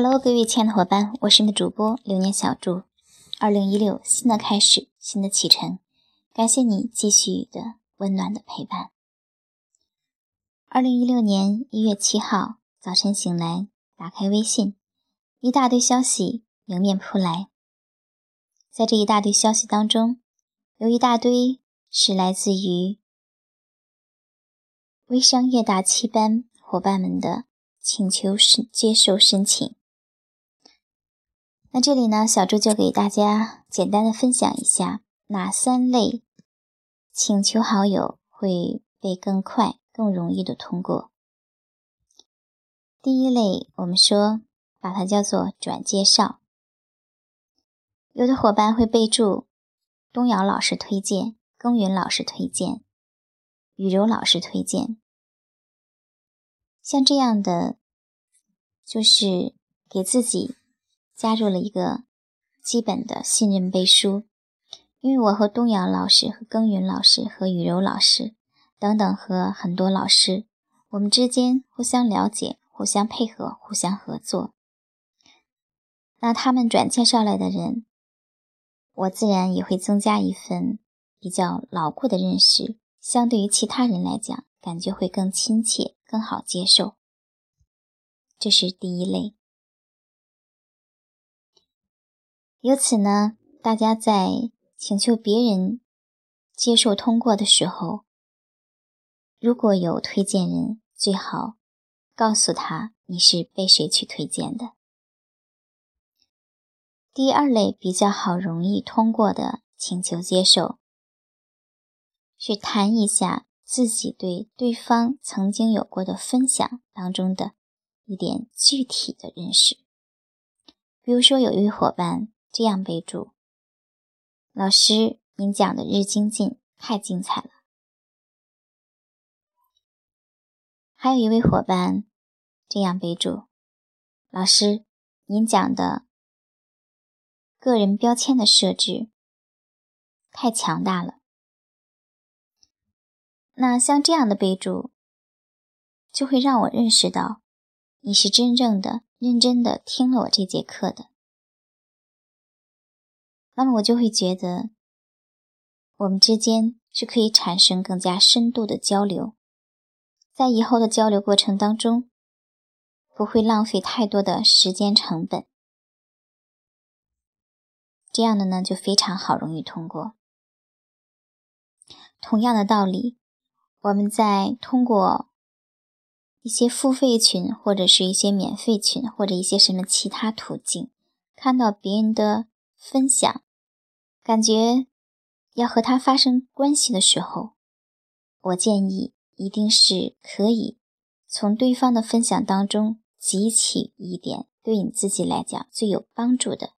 Hello，各位亲爱的伙伴，我是你的主播流年小筑。二零一六，新的开始，新的启程，感谢你继续的温暖的陪伴。二零一六年一月七号早晨醒来，打开微信，一大堆消息迎面扑来。在这一大堆消息当中，有一大堆是来自于微商业大七班伙伴们的请求申接受申请。那这里呢，小朱就给大家简单的分享一下哪三类请求好友会被更快、更容易的通过。第一类，我们说把它叫做转介绍，有的伙伴会备注东瑶老师推荐、耕耘老师推荐、雨柔老师推荐，像这样的就是给自己。加入了一个基本的信任背书，因为我和东阳老师、和耕耘老师、和雨柔老师等等和很多老师，我们之间互相了解、互相配合、互相合作。那他们转介绍来的人，我自然也会增加一份比较牢固的认识，相对于其他人来讲，感觉会更亲切、更好接受。这是第一类。由此呢，大家在请求别人接受通过的时候，如果有推荐人，最好告诉他你是被谁去推荐的。第二类比较好容易通过的请求接受，是谈一下自己对对方曾经有过的分享当中的一点具体的认识，比如说有一位伙伴。这样备注：老师，您讲的日精进太精彩了。还有一位伙伴这样备注：老师，您讲的个人标签的设置太强大了。那像这样的备注，就会让我认识到你是真正的、认真的听了我这节课的。那么我就会觉得，我们之间是可以产生更加深度的交流，在以后的交流过程当中，不会浪费太多的时间成本。这样的呢，就非常好，容易通过。同样的道理，我们在通过一些付费群，或者是一些免费群，或者一些什么其他途径，看到别人的分享。感觉要和他发生关系的时候，我建议一定是可以从对方的分享当中汲取一点对你自己来讲最有帮助的，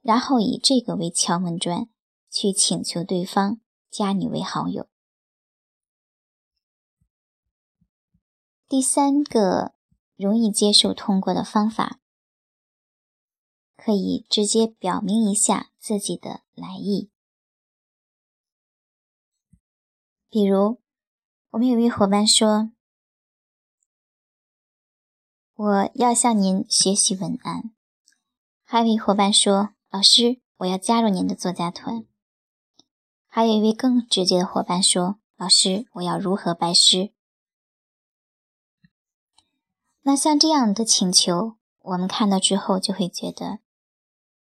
然后以这个为敲门砖，去请求对方加你为好友。第三个容易接受通过的方法。可以直接表明一下自己的来意，比如我们有位伙伴说：“我要向您学习文案。”还有一位伙伴说：“老师，我要加入您的作家团。”还有一位更直接的伙伴说：“老师，我要如何拜师？”那像这样的请求，我们看到之后就会觉得。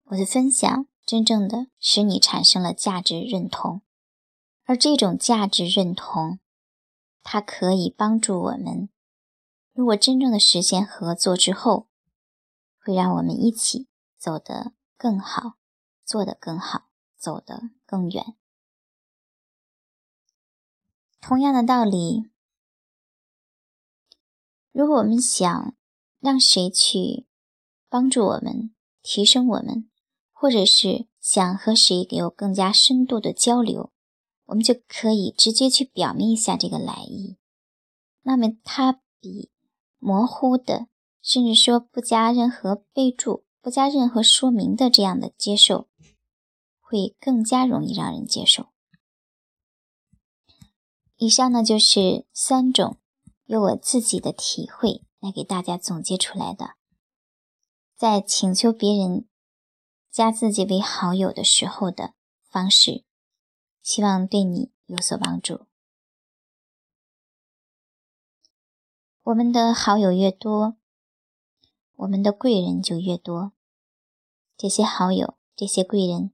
我的分享真正的使你产生了价值认同，而这种价值认同，它可以帮助我们。如果真正的实现合作之后，会让我们一起走得更好，做得更好，走得更远。同样的道理，如果我们想让谁去帮助我们，提升我们。或者是想和谁有更加深度的交流，我们就可以直接去表明一下这个来意。那么，它比模糊的，甚至说不加任何备注、不加任何说明的这样的接受，会更加容易让人接受。以上呢，就是三种由我自己的体会来给大家总结出来的。在请求别人加自己为好友的时候的方式，希望对你有所帮助。我们的好友越多，我们的贵人就越多。这些好友、这些贵人，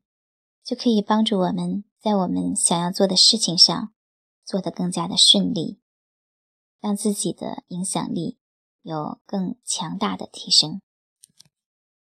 就可以帮助我们在我们想要做的事情上做得更加的顺利，让自己的影响力有更强大的提升。